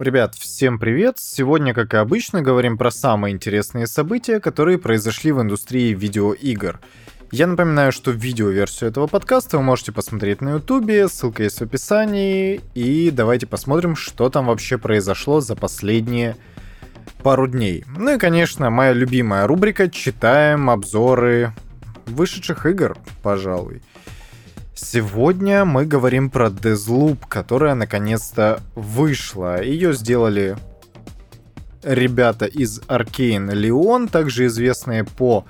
Ребят, всем привет! Сегодня, как и обычно, говорим про самые интересные события, которые произошли в индустрии видеоигр. Я напоминаю, что видеоверсию этого подкаста вы можете посмотреть на ютубе, ссылка есть в описании, и давайте посмотрим, что там вообще произошло за последние пару дней. Ну и, конечно, моя любимая рубрика «Читаем обзоры вышедших игр», пожалуй. Сегодня мы говорим про Deathloop, которая наконец-то вышла. Ее сделали ребята из Arcane Leon, также известные по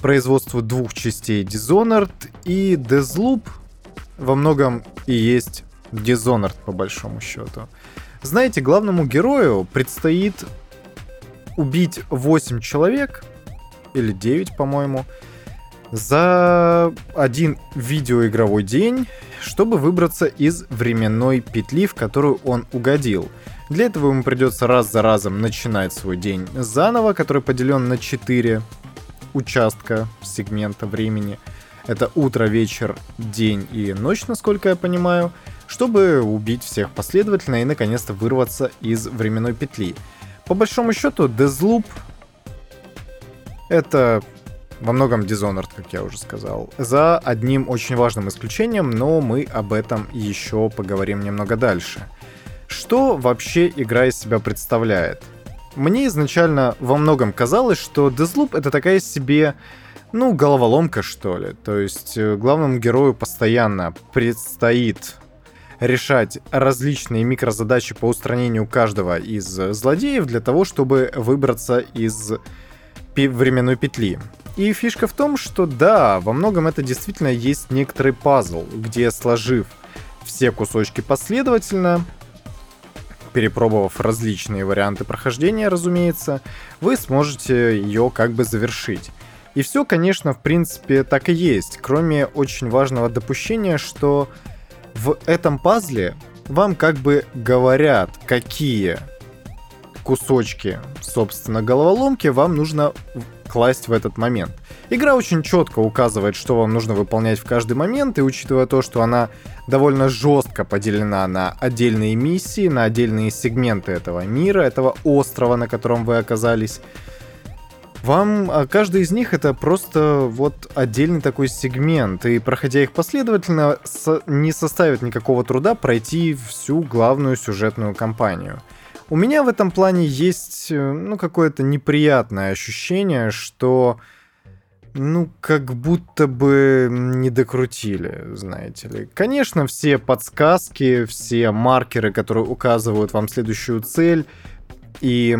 производству двух частей Dishonored и Deathloop во многом и есть Dishonored по большому счету. Знаете, главному герою предстоит убить 8 человек, или 9, по-моему, за один видеоигровой день, чтобы выбраться из временной петли, в которую он угодил. Для этого ему придется раз за разом начинать свой день заново, который поделен на 4 участка сегмента времени. Это утро, вечер, день и ночь, насколько я понимаю, чтобы убить всех последовательно и наконец-то вырваться из временной петли. По большому счету, Deathloop это во многом Dishonored, как я уже сказал. За одним очень важным исключением, но мы об этом еще поговорим немного дальше. Что вообще игра из себя представляет? Мне изначально во многом казалось, что Deathloop это такая себе, ну, головоломка, что ли. То есть э, главному герою постоянно предстоит решать различные микрозадачи по устранению каждого из злодеев для того, чтобы выбраться из временной петли. И фишка в том, что да, во многом это действительно есть некоторый пазл, где сложив все кусочки последовательно, перепробовав различные варианты прохождения, разумеется, вы сможете ее как бы завершить. И все, конечно, в принципе, так и есть, кроме очень важного допущения, что в этом пазле вам как бы говорят, какие кусочки, собственно, головоломки вам нужно класть в этот момент. Игра очень четко указывает, что вам нужно выполнять в каждый момент, и учитывая то, что она довольно жестко поделена на отдельные миссии, на отдельные сегменты этого мира, этого острова, на котором вы оказались, вам а, каждый из них это просто вот отдельный такой сегмент, и проходя их последовательно, не составит никакого труда пройти всю главную сюжетную кампанию. У меня в этом плане есть, э, ну, какое-то неприятное ощущение, что, ну, как будто бы не докрутили, знаете ли. Конечно, все подсказки, все маркеры, которые указывают вам следующую цель, и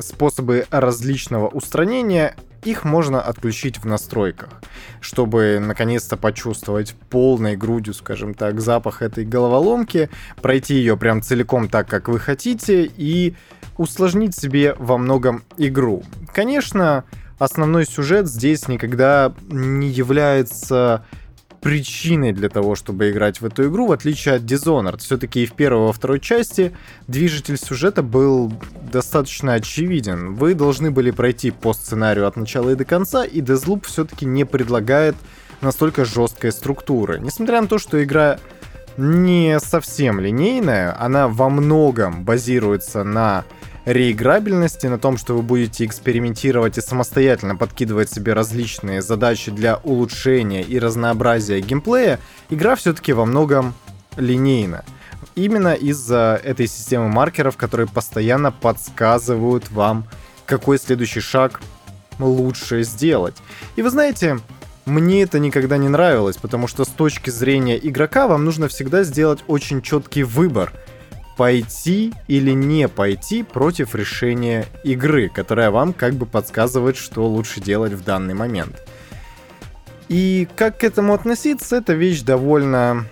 способы различного устранения их можно отключить в настройках, чтобы наконец-то почувствовать полной грудью, скажем так, запах этой головоломки, пройти ее прям целиком так, как вы хотите, и усложнить себе во многом игру. Конечно, основной сюжет здесь никогда не является причиной для того, чтобы играть в эту игру, в отличие от Dishonored. Все-таки и в первой, и во второй части движитель сюжета был достаточно очевиден. Вы должны были пройти по сценарию от начала и до конца, и Deathloop все-таки не предлагает настолько жесткой структуры. Несмотря на то, что игра не совсем линейная, она во многом базируется на реиграбельности, на том, что вы будете экспериментировать и самостоятельно подкидывать себе различные задачи для улучшения и разнообразия геймплея, игра все-таки во многом линейна. Именно из-за этой системы маркеров, которые постоянно подсказывают вам, какой следующий шаг лучше сделать. И вы знаете, мне это никогда не нравилось, потому что с точки зрения игрока вам нужно всегда сделать очень четкий выбор — пойти или не пойти против решения игры, которая вам как бы подсказывает, что лучше делать в данный момент. И как к этому относиться, это вещь довольно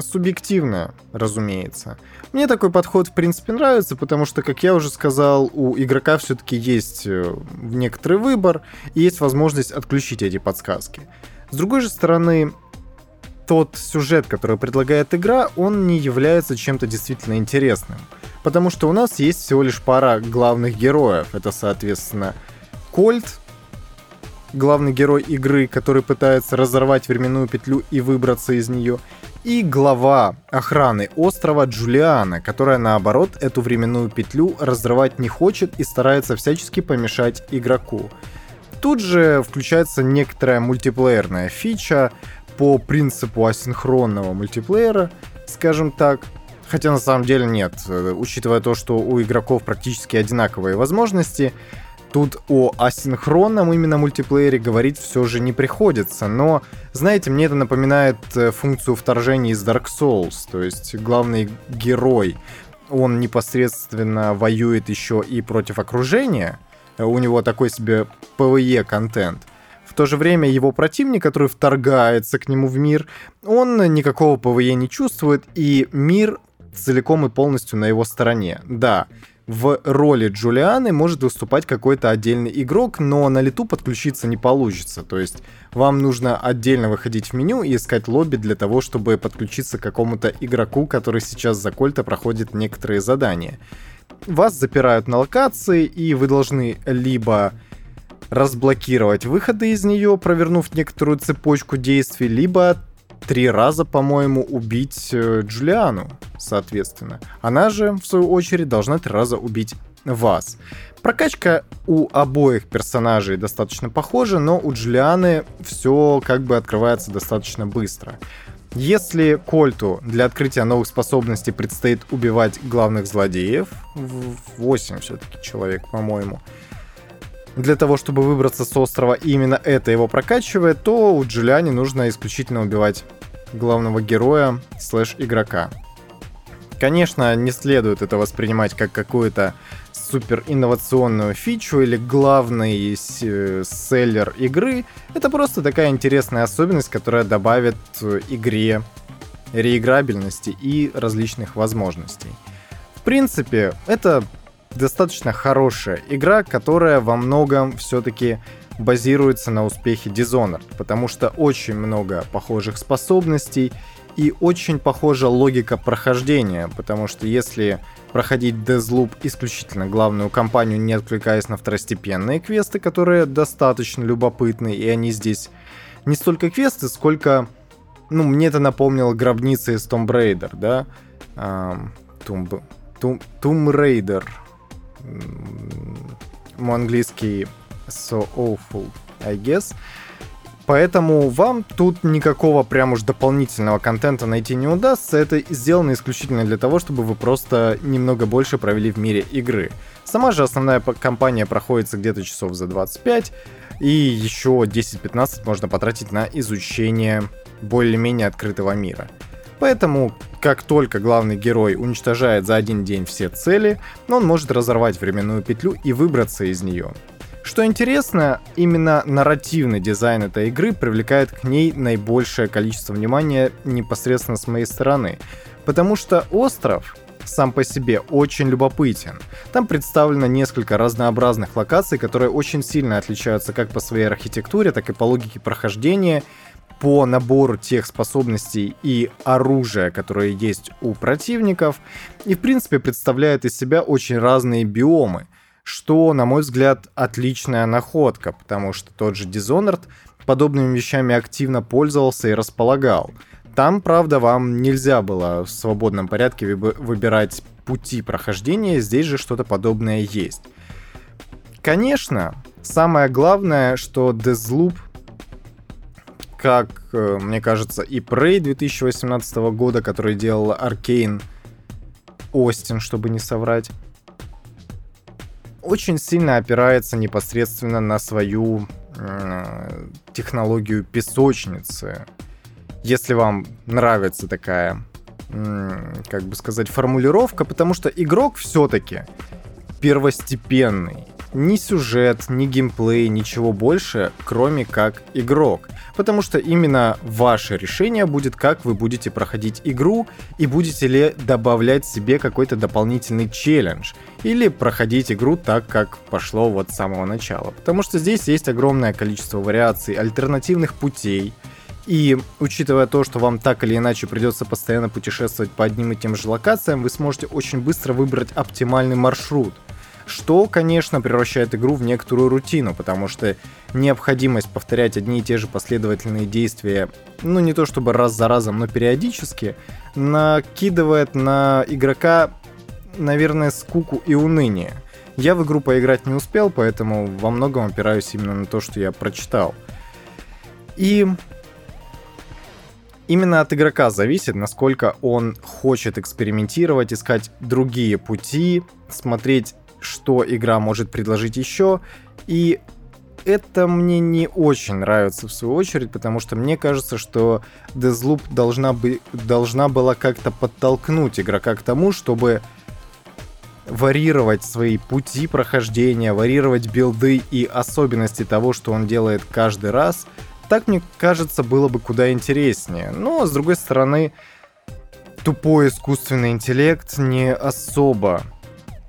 субъективная, разумеется. Мне такой подход, в принципе, нравится, потому что, как я уже сказал, у игрока все-таки есть э, некоторый выбор и есть возможность отключить эти подсказки. С другой же стороны, тот сюжет, который предлагает игра, он не является чем-то действительно интересным. Потому что у нас есть всего лишь пара главных героев. Это, соответственно, Кольт, главный герой игры, который пытается разорвать временную петлю и выбраться из нее, и глава охраны острова Джулиана, которая наоборот эту временную петлю разрывать не хочет и старается всячески помешать игроку. Тут же включается некоторая мультиплеерная фича по принципу асинхронного мультиплеера, скажем так, Хотя на самом деле нет, учитывая то, что у игроков практически одинаковые возможности, Тут о асинхронном именно мультиплеере говорить все же не приходится, но, знаете, мне это напоминает э, функцию вторжения из Dark Souls, то есть главный герой, он непосредственно воюет еще и против окружения, у него такой себе PvE контент. В то же время его противник, который вторгается к нему в мир, он никакого PvE не чувствует, и мир целиком и полностью на его стороне. Да, в роли Джулианы может выступать какой-то отдельный игрок, но на лету подключиться не получится. То есть вам нужно отдельно выходить в меню и искать лобби для того, чтобы подключиться к какому-то игроку, который сейчас за Кольта проходит некоторые задания. Вас запирают на локации, и вы должны либо разблокировать выходы из нее, провернув некоторую цепочку действий, либо три раза, по-моему, убить э, Джулиану, соответственно. Она же, в свою очередь, должна три раза убить вас. Прокачка у обоих персонажей достаточно похожа, но у Джулианы все как бы открывается достаточно быстро. Если Кольту для открытия новых способностей предстоит убивать главных злодеев, 8 все-таки человек, по-моему, для того, чтобы выбраться с острова, и именно это его прокачивает, то у Джулиани нужно исключительно убивать главного героя слэш игрока. Конечно, не следует это воспринимать как какую-то супер инновационную фичу или главный э, селлер игры. Это просто такая интересная особенность, которая добавит игре реиграбельности и различных возможностей. В принципе, это достаточно хорошая игра, которая во многом все-таки базируется на успехе Dishonored, потому что очень много похожих способностей и очень похожа логика прохождения, потому что если проходить Deathloop исключительно главную кампанию, не откликаясь на второстепенные квесты, которые достаточно любопытны, и они здесь не столько квесты, сколько... Ну, мне это напомнило гробницы из Tomb Raider, да? Um, Tomb... Tomb... Tomb Raider. Мой английский so awful, I guess. Поэтому вам тут никакого прям уж дополнительного контента найти не удастся. Это сделано исключительно для того, чтобы вы просто немного больше провели в мире игры. Сама же основная кампания проходится где-то часов за 25, и еще 10-15 можно потратить на изучение более-менее открытого мира. Поэтому, как только главный герой уничтожает за один день все цели, он может разорвать временную петлю и выбраться из нее. Что интересно, именно нарративный дизайн этой игры привлекает к ней наибольшее количество внимания непосредственно с моей стороны, потому что остров сам по себе очень любопытен. Там представлено несколько разнообразных локаций, которые очень сильно отличаются как по своей архитектуре, так и по логике прохождения, по набору тех способностей и оружия, которые есть у противников, и в принципе представляют из себя очень разные биомы — что, на мой взгляд, отличная находка, потому что тот же Dishonored подобными вещами активно пользовался и располагал. Там, правда, вам нельзя было в свободном порядке выбирать пути прохождения, здесь же что-то подобное есть. Конечно, самое главное, что Deathloop, как, э, мне кажется, и Prey 2018 года, который делал Arkane Остин, чтобы не соврать, очень сильно опирается непосредственно на свою э, технологию песочницы. Если вам нравится такая, как бы сказать, формулировка, потому что игрок все-таки первостепенный ни сюжет, ни геймплей, ничего больше, кроме как игрок. Потому что именно ваше решение будет, как вы будете проходить игру и будете ли добавлять себе какой-то дополнительный челлендж. Или проходить игру так, как пошло вот с самого начала. Потому что здесь есть огромное количество вариаций, альтернативных путей, и учитывая то, что вам так или иначе придется постоянно путешествовать по одним и тем же локациям, вы сможете очень быстро выбрать оптимальный маршрут – что, конечно, превращает игру в некоторую рутину, потому что необходимость повторять одни и те же последовательные действия, ну не то чтобы раз за разом, но периодически, накидывает на игрока, наверное, скуку и уныние. Я в игру поиграть не успел, поэтому во многом опираюсь именно на то, что я прочитал. И именно от игрока зависит, насколько он хочет экспериментировать, искать другие пути, смотреть, что игра может предложить еще. И это мне не очень нравится в свою очередь, потому что мне кажется, что Deathloop должна, бы, должна была как-то подтолкнуть игрока к тому, чтобы варьировать свои пути прохождения, варьировать билды и особенности того, что он делает каждый раз — так, мне кажется, было бы куда интереснее. Но, с другой стороны, тупой искусственный интеллект не особо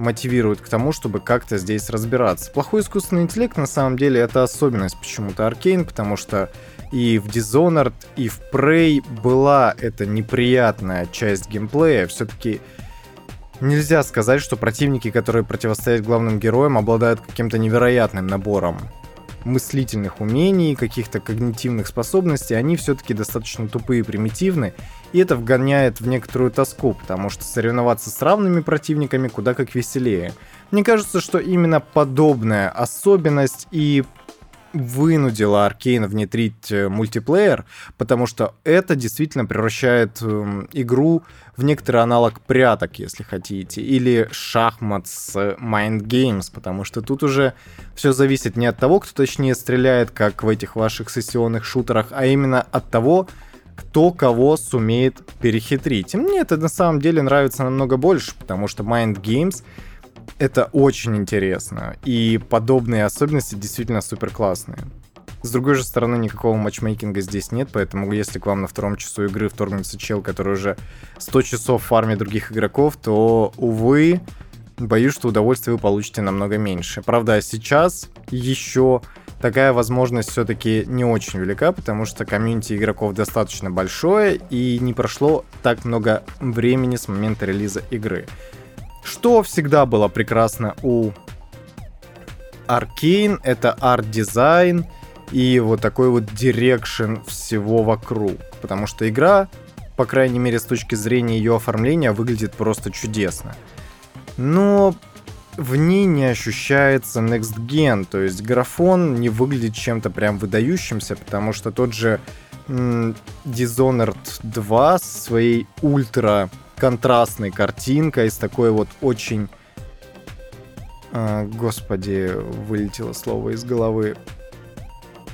мотивирует к тому, чтобы как-то здесь разбираться. Плохой искусственный интеллект, на самом деле, это особенность почему-то Аркейн, потому что и в Dishonored, и в Prey была эта неприятная часть геймплея. Все-таки нельзя сказать, что противники, которые противостоят главным героям, обладают каким-то невероятным набором мыслительных умений, каких-то когнитивных способностей, они все-таки достаточно тупые и примитивны, и это вгоняет в некоторую тоску, потому что соревноваться с равными противниками куда как веселее. Мне кажется, что именно подобная особенность и вынудила Аркейн внедрить э, мультиплеер, потому что это действительно превращает э, игру в некоторый аналог пряток, если хотите, или шахмат с Mind Games, потому что тут уже все зависит не от того, кто точнее стреляет, как в этих ваших сессионных шутерах, а именно от того, кто кого сумеет перехитрить. И мне это на самом деле нравится намного больше, потому что Mind Games — это очень интересно. И подобные особенности действительно супер классные. С другой же стороны, никакого матчмейкинга здесь нет, поэтому если к вам на втором часу игры вторгнется чел, который уже 100 часов в фарме других игроков, то, увы, боюсь, что удовольствие вы получите намного меньше. Правда, сейчас еще такая возможность все-таки не очень велика, потому что комьюнити игроков достаточно большое и не прошло так много времени с момента релиза игры. Что всегда было прекрасно у Arkane, это арт-дизайн и вот такой вот direction всего вокруг. Потому что игра, по крайней мере с точки зрения ее оформления, выглядит просто чудесно. Но в ней не ощущается Next Gen, то есть графон не выглядит чем-то прям выдающимся, потому что тот же Dishonored 2 с своей ультра контрастной картинкой, с такой вот очень... А, господи, вылетело слово из головы.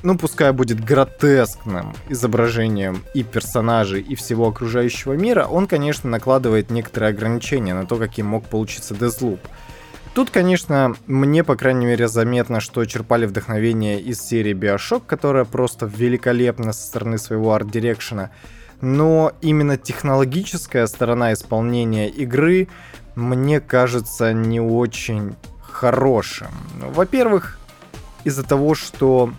Ну, пускай будет гротескным изображением и персонажей, и всего окружающего мира, он, конечно, накладывает некоторые ограничения на то, каким мог получиться Deathloop. Тут, конечно, мне, по крайней мере, заметно, что черпали вдохновение из серии Bioshock, которая просто великолепна со стороны своего art direction а но именно технологическая сторона исполнения игры мне кажется не очень хорошим. Во-первых, из-за того, что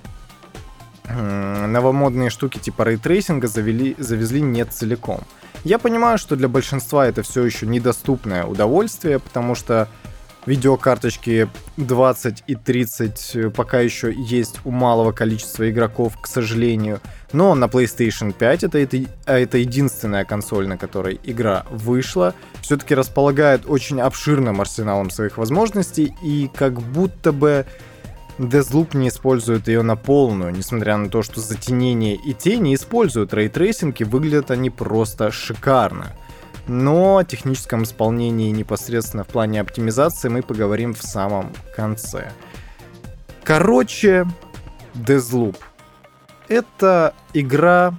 новомодные штуки типа ray tracing а завели, завезли не целиком. Я понимаю, что для большинства это все еще недоступное удовольствие, потому что видеокарточки 20 и 30 э, пока еще есть у малого количества игроков, к сожалению. Но на PlayStation 5 это, это, а это единственная консоль, на которой игра вышла. Все-таки располагает очень обширным арсеналом своих возможностей и как будто бы Deathloop не использует ее на полную, несмотря на то, что затенение и тени используют ray tracing и выглядят они просто шикарно но о техническом исполнении непосредственно в плане оптимизации мы поговорим в самом конце. Короче, Deathloop. Это игра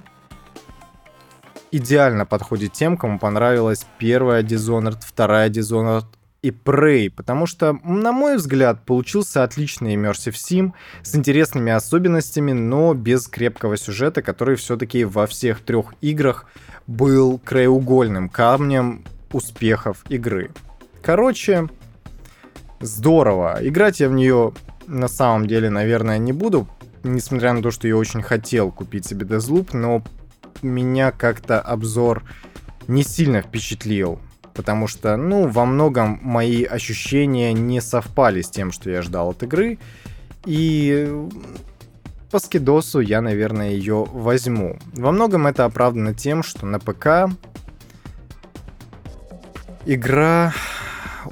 идеально подходит тем, кому понравилась первая Dishonored, вторая Dishonored и Prey, потому что, на мой взгляд, получился отличный Immersive Sim с интересными особенностями, но без крепкого сюжета, который все-таки во всех трех играх был краеугольным камнем успехов игры. Короче, здорово. Играть я в нее на самом деле, наверное, не буду, несмотря на то, что я очень хотел купить себе Deathloop, но меня как-то обзор не сильно впечатлил. Потому что, ну, во многом мои ощущения не совпали с тем, что я ждал от игры, и по скидосу я, наверное, ее возьму. Во многом это оправдано тем, что на ПК игра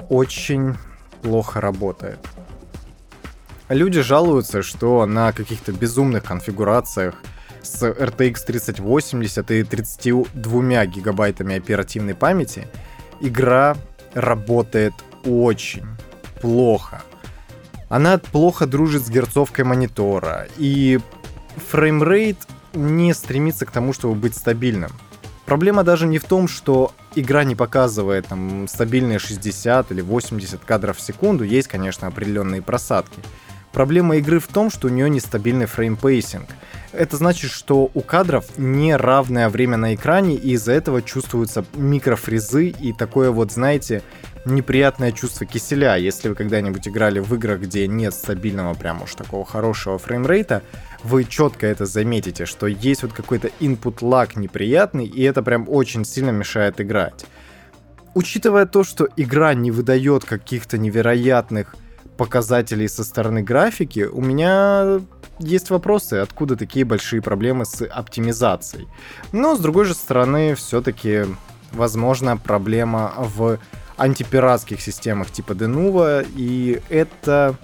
очень плохо работает. Люди жалуются, что на каких-то безумных конфигурациях с RTX 3080 и 32 гигабайтами оперативной памяти игра работает очень плохо. Она плохо дружит с герцовкой монитора, и framerate не стремится к тому, чтобы быть стабильным. Проблема даже не в том, что игра не показывает там стабильные 60 или 80 кадров в секунду, есть, конечно, определенные просадки. Проблема игры в том, что у нее нестабильный frame pacing. Это значит, что у кадров неравное время на экране, и из-за этого чувствуются микрофризы и такое вот, знаете, неприятное чувство киселя. Если вы когда-нибудь играли в играх, где нет стабильного прям уж такого хорошего фреймрейта, вы четко это заметите, что есть вот какой-то input lag неприятный, и это прям очень сильно мешает играть. Учитывая то, что игра не выдает каких-то невероятных показателей со стороны графики, у меня есть вопросы, откуда такие большие проблемы с оптимизацией. Но, с другой же стороны, все-таки, возможно, проблема в антипиратских системах типа Denuvo, и это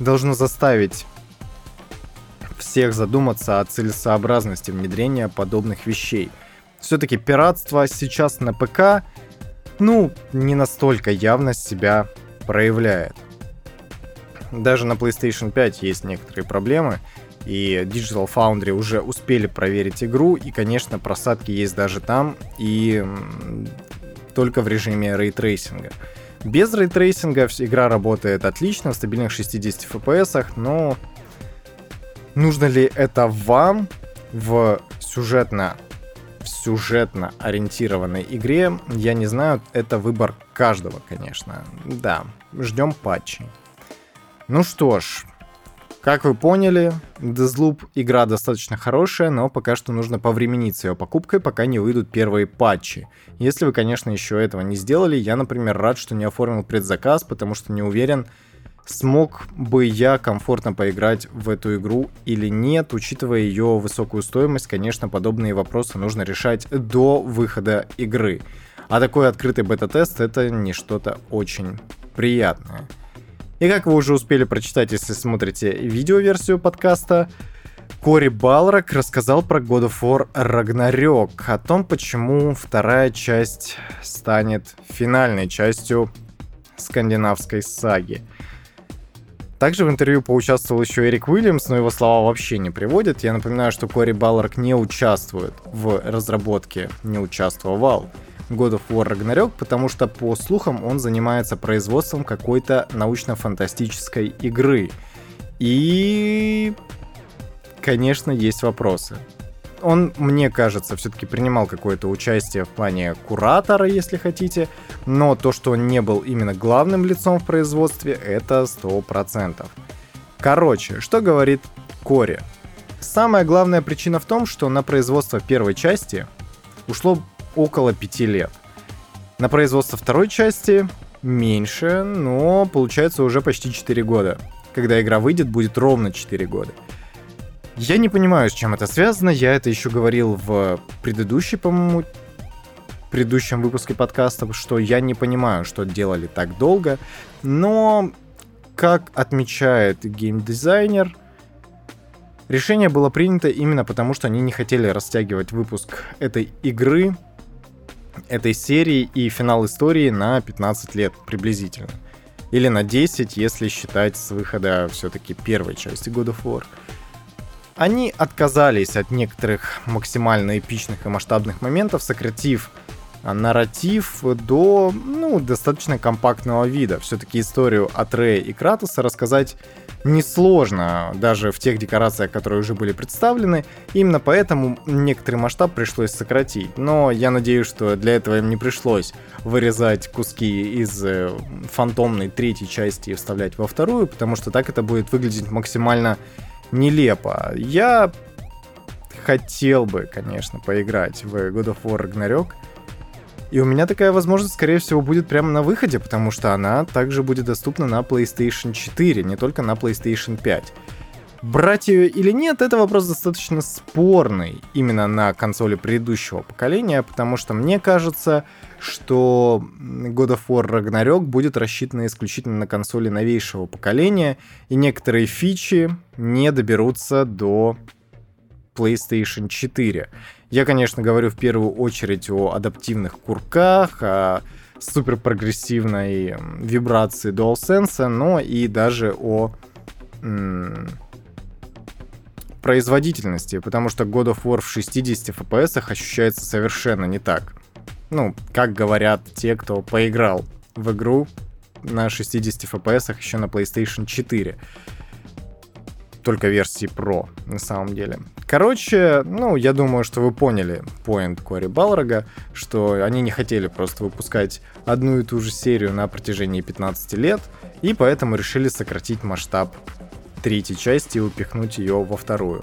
должно заставить всех задуматься о целесообразности внедрения подобных вещей. Все-таки пиратство сейчас на ПК, ну, не настолько явно себя проявляет. Даже на PlayStation 5 есть некоторые проблемы, и Digital Foundry уже успели проверить игру, и, конечно, просадки есть даже там, и только в режиме рейтрейсинга. Без рейтрейсинга игра работает отлично, в стабильных 60 FPS, но нужно ли это вам в сюжетно в сюжетно ориентированной игре, я не знаю, это выбор каждого, конечно. Да, ждем патчей. Ну что ж, как вы поняли, Deathloop игра достаточно хорошая, но пока что нужно повременить с ее покупкой, пока не выйдут первые патчи. Если вы, конечно, еще этого не сделали, я, например, рад, что не оформил предзаказ, потому что не уверен, смог бы я комфортно поиграть в эту игру или нет, учитывая ее высокую стоимость, конечно, подобные вопросы нужно решать до выхода игры. А такой открытый бета-тест это не что-то очень приятное. И как вы уже успели прочитать, если смотрите видеоверсию подкаста, Кори Балрак рассказал про God of War Ragnarok, о том, почему вторая часть станет финальной частью скандинавской саги. Также в интервью поучаствовал еще Эрик Уильямс, но его слова вообще не приводят. Я напоминаю, что Кори Балларк не участвует в разработке, не участвовал God of War Ragnarok, потому что, по слухам, он занимается производством какой-то научно-фантастической игры. И, конечно, есть вопросы. Он, мне кажется, все-таки принимал какое-то участие в плане куратора, если хотите, но то, что он не был именно главным лицом в производстве, это 100%. Короче, что говорит Кори? Самая главная причина в том, что на производство первой части ушло около 5 лет. На производство второй части меньше, но получается уже почти 4 года. Когда игра выйдет, будет ровно 4 года. Я не понимаю, с чем это связано. Я это еще говорил в предыдущей, по-моему, предыдущем выпуске подкаста, что я не понимаю, что делали так долго. Но, как отмечает геймдизайнер, решение было принято именно потому, что они не хотели растягивать выпуск этой игры этой серии и финал истории на 15 лет приблизительно. Или на 10, если считать с выхода все-таки первой части God of War. Они отказались от некоторых максимально эпичных и масштабных моментов, сократив нарратив до ну, достаточно компактного вида. Все-таки историю от Рэя и Кратоса рассказать несложно, даже в тех декорациях, которые уже были представлены. Именно поэтому некоторый масштаб пришлось сократить. Но я надеюсь, что для этого им не пришлось вырезать куски из э, фантомной третьей части и вставлять во вторую, потому что так это будет выглядеть максимально нелепо. Я хотел бы, конечно, поиграть в God of War Ragnarok, И у меня такая возможность, скорее всего, будет прямо на выходе, потому что она также будет доступна на PlayStation 4, не только на PlayStation 5. Брать ее или нет, это вопрос достаточно спорный именно на консоли предыдущего поколения, потому что мне кажется, что God of War Ragnarok будет рассчитан исключительно на консоли новейшего поколения, и некоторые фичи не доберутся до PlayStation 4. Я, конечно, говорю в первую очередь о адаптивных курках, о супер прогрессивной вибрации DualSense, но и даже о производительности, потому что God of War в 60 FPS ощущается совершенно не так. Ну, как говорят те, кто поиграл в игру на 60 FPS еще на PlayStation 4. Только версии Pro, на самом деле. Короче, ну, я думаю, что вы поняли поинт Кори Балрога, что они не хотели просто выпускать одну и ту же серию на протяжении 15 лет, и поэтому решили сократить масштаб третьей части и упихнуть ее во вторую.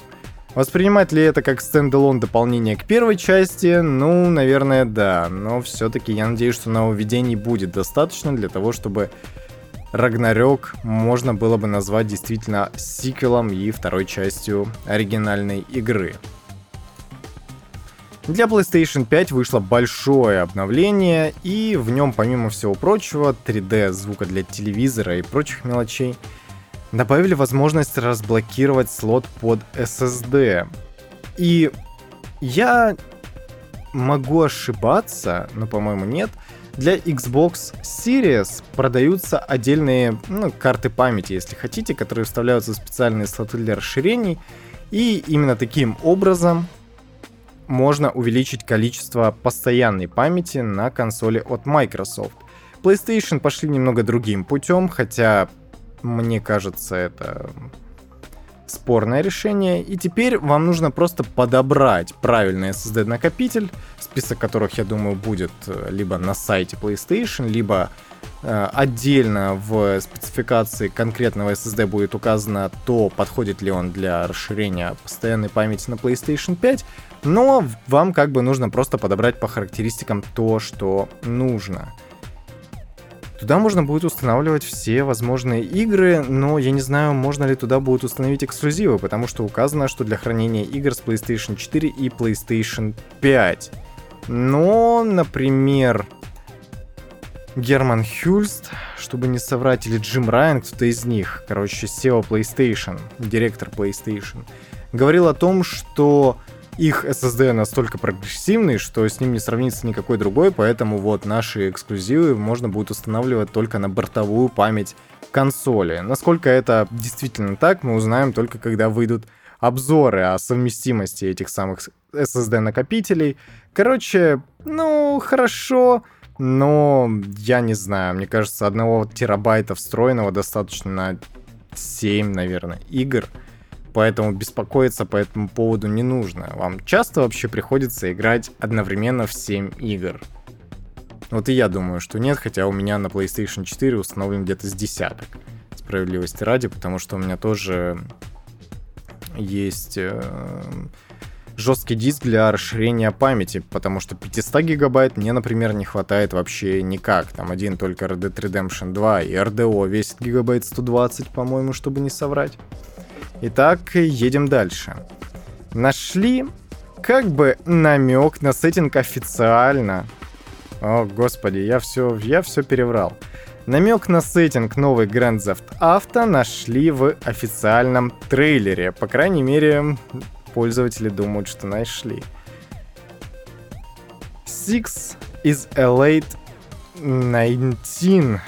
Воспринимать ли это как стендалон дополнение к первой части? Ну, наверное, да. Но все-таки я надеюсь, что нововведений будет достаточно для того, чтобы Рагнарёк можно было бы назвать действительно сиквелом и второй частью оригинальной игры. Для PlayStation 5 вышло большое обновление, и в нем, помимо всего прочего, 3D звука для телевизора и прочих мелочей, добавили возможность разблокировать слот под SSD. И я могу ошибаться, но, по-моему, нет. Для Xbox Series продаются отдельные ну, карты памяти, если хотите, которые вставляются в специальные слоты для расширений. И именно таким образом можно увеличить количество постоянной памяти на консоли от Microsoft. PlayStation пошли немного другим путем, хотя мне кажется, это спорное решение. И теперь вам нужно просто подобрать правильный SSD-накопитель, список которых, я думаю, будет э, либо на сайте PlayStation, либо э, отдельно в спецификации конкретного SSD будет указано то, подходит ли он для расширения постоянной памяти на PlayStation 5, но вам как бы нужно просто подобрать по характеристикам то, что нужно. Туда можно будет устанавливать все возможные игры, но я не знаю, можно ли туда будет установить эксклюзивы, потому что указано, что для хранения игр с PlayStation 4 и PlayStation 5. Но, например, Герман Хюльст, чтобы не соврать, или Джим Райан, кто-то из них, короче, SEO PlayStation, директор PlayStation, говорил о том, что их SSD настолько прогрессивный, что с ним не сравнится никакой другой, поэтому вот наши эксклюзивы можно будет устанавливать только на бортовую память консоли. Насколько это действительно так, мы узнаем только когда выйдут обзоры о совместимости этих самых SSD-накопителей. Короче, ну, хорошо, но я не знаю, мне кажется, одного терабайта встроенного достаточно на 7, наверное, игр — поэтому беспокоиться по этому поводу не нужно. Вам часто вообще приходится играть одновременно в 7 игр. Вот и я думаю, что нет, хотя у меня на PlayStation 4 установлен где-то с десяток. Справедливости ради, потому что у меня тоже есть э, жесткий диск для расширения памяти, потому что 500 гигабайт мне, например, не хватает вообще никак. Там один только Red Dead Redemption 2 и RDO весит гигабайт 120, по-моему, чтобы не соврать. Итак, едем дальше. Нашли как бы намек на сеттинг официально. О, господи, я все, я все переврал. Намек на сеттинг новый Grand Theft Auto нашли в официальном трейлере. По крайней мере, пользователи думают, что нашли. Six is a late 19,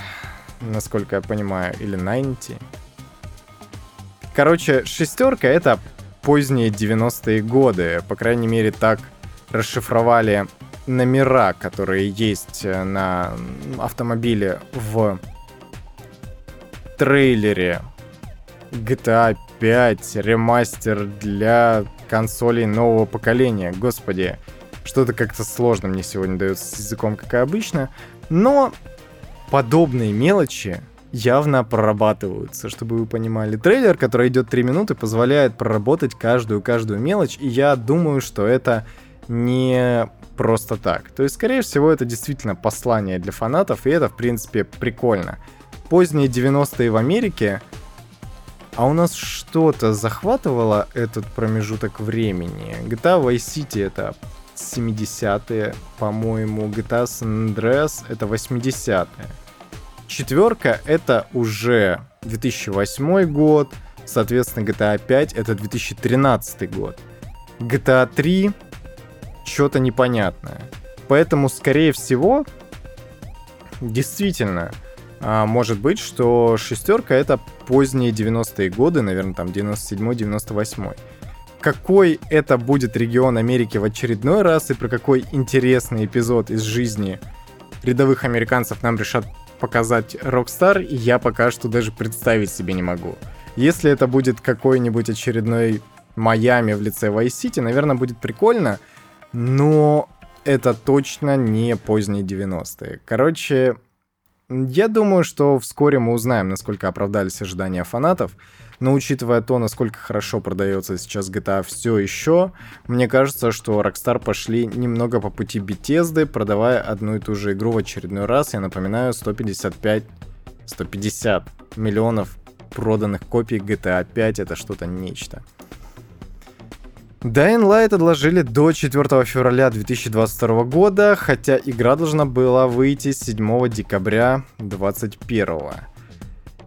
насколько я понимаю, или 90. Короче, шестерка это поздние 90-е годы. По крайней мере, так расшифровали номера, которые есть э, на автомобиле в трейлере GTA 5 ремастер для консолей нового поколения. Господи, что-то как-то сложно мне сегодня дается с языком, как и обычно. Но подобные мелочи явно прорабатываются, чтобы вы понимали. Трейлер, который идет 3 минуты, позволяет проработать каждую-каждую мелочь, и я думаю, что это не просто так. То есть, скорее всего, это действительно послание для фанатов, и это, в принципе, прикольно. Поздние 90-е в Америке, а у нас что-то захватывало этот промежуток времени. GTA Vice City это 70-е, по-моему, GTA San Andreas это 80-е. Четверка это уже 2008 год, соответственно, GTA 5 это 2013 год. GTA 3 что-то непонятное. Поэтому, скорее всего, действительно, а, может быть, что шестерка это поздние 90-е годы, наверное, там 97-98. Какой это будет регион Америки в очередной раз и про какой интересный эпизод из жизни рядовых американцев нам решат показать Rockstar, я пока что даже представить себе не могу. Если это будет какой-нибудь очередной Майами в лице Vice City, наверное, будет прикольно, но это точно не поздние 90-е. Короче, я думаю, что вскоре мы узнаем, насколько оправдались ожидания фанатов, но учитывая то, насколько хорошо продается сейчас GTA все еще, мне кажется, что Rockstar пошли немного по пути Bethesda, продавая одну и ту же игру в очередной раз. Я напоминаю, 155 150 миллионов проданных копий GTA 5 это что-то нечто. Dying Light отложили до 4 февраля 2022 года, хотя игра должна была выйти 7 декабря 2021.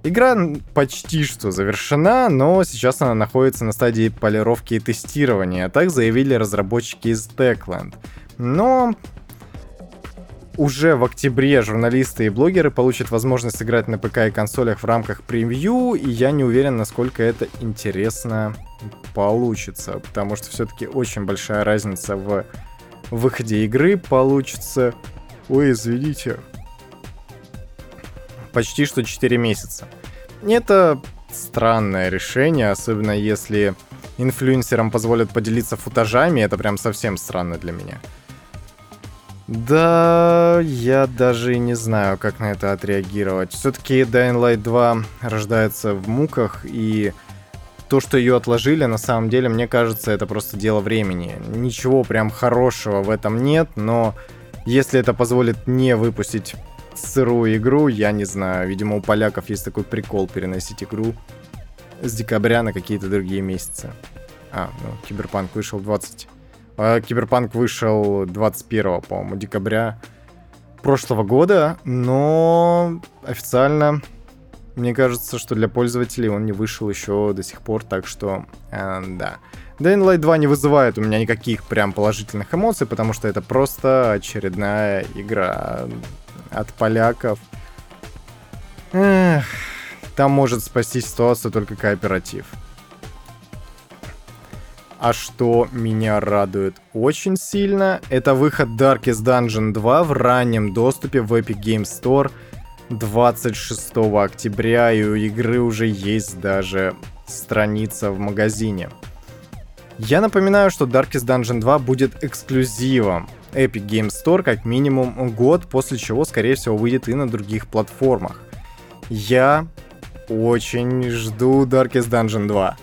Игра почти что завершена, но сейчас она находится на стадии полировки и тестирования, так заявили разработчики из Techland. Но уже в октябре журналисты и блогеры получат возможность играть на ПК и консолях в рамках превью, и я не уверен, насколько это интересно получится, потому что все-таки очень большая разница в выходе игры получится. Ой, извините. Почти что 4 месяца. Это странное решение, особенно если инфлюенсерам позволят поделиться футажами, это прям совсем странно для меня. Да, я даже и не знаю, как на это отреагировать. Все-таки Dying Light 2 рождается в муках, и то, что ее отложили, на самом деле, мне кажется, это просто дело времени. Ничего прям хорошего в этом нет, но если это позволит не выпустить сырую игру, я не знаю. Видимо, у поляков есть такой прикол переносить игру с декабря на какие-то другие месяцы. А, ну, Киберпанк вышел 20... А, Киберпанк вышел 21, по-моему, декабря прошлого года, но официально мне кажется, что для пользователей он не вышел еще до сих пор, так что, э, да. Dying Light 2 не вызывает у меня никаких прям положительных эмоций, потому что это просто очередная игра от поляков. Эх, там может спасти ситуацию только кооператив. А что меня радует очень сильно, это выход Darkest Dungeon 2 в раннем доступе в Epic Games Store – 26 октября, и у игры уже есть даже страница в магазине. Я напоминаю, что Darkest Dungeon 2 будет эксклюзивом Epic Game Store как минимум год, после чего, скорее всего, выйдет и на других платформах. Я очень жду Darkest Dungeon 2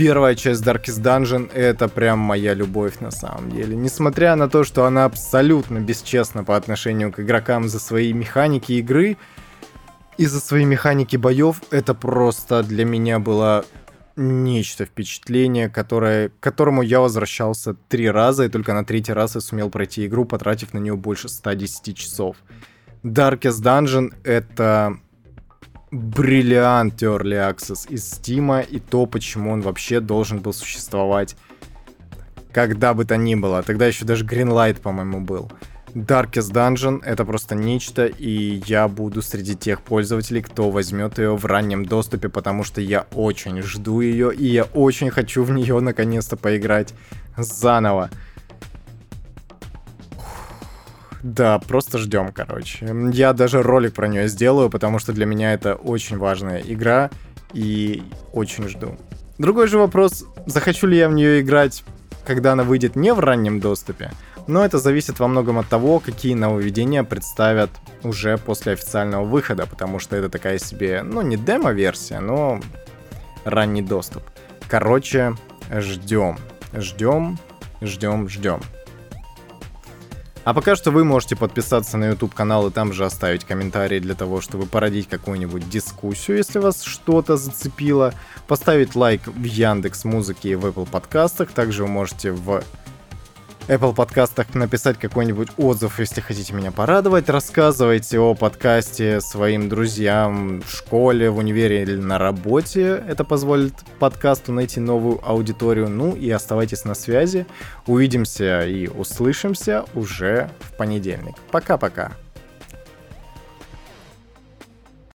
первая часть Darkest Dungeon — это прям моя любовь на самом деле. Несмотря на то, что она абсолютно бесчестна по отношению к игрокам за свои механики игры и за свои механики боев, это просто для меня было нечто впечатление, которое, к которому я возвращался три раза, и только на третий раз я сумел пройти игру, потратив на нее больше 110 часов. Darkest Dungeon — это бриллиант Early Access из Steam и то, почему он вообще должен был существовать когда бы то ни было. Тогда еще даже Greenlight, по-моему, был. Darkest Dungeon — это просто нечто, и я буду среди тех пользователей, кто возьмет ее в раннем доступе, потому что я очень жду ее, и я очень хочу в нее наконец-то поиграть заново. Да, просто ждем, короче. Я даже ролик про нее сделаю, потому что для меня это очень важная игра, и очень жду. Другой же вопрос, захочу ли я в нее играть, когда она выйдет не в раннем доступе, но это зависит во многом от того, какие нововведения представят уже после официального выхода, потому что это такая себе, ну не демо-версия, но ранний доступ. Короче, ждем, ждем, ждем, ждем. А пока что вы можете подписаться на YouTube канал и там же оставить комментарий для того, чтобы породить какую-нибудь дискуссию, если вас что-то зацепило. Поставить лайк в Яндекс Музыке и в Apple подкастах. Также вы можете в Apple подкастах написать какой-нибудь отзыв, если хотите меня порадовать. Рассказывайте о подкасте своим друзьям в школе, в универе или на работе. Это позволит подкасту найти новую аудиторию. Ну и оставайтесь на связи. Увидимся и услышимся уже в понедельник. Пока-пока.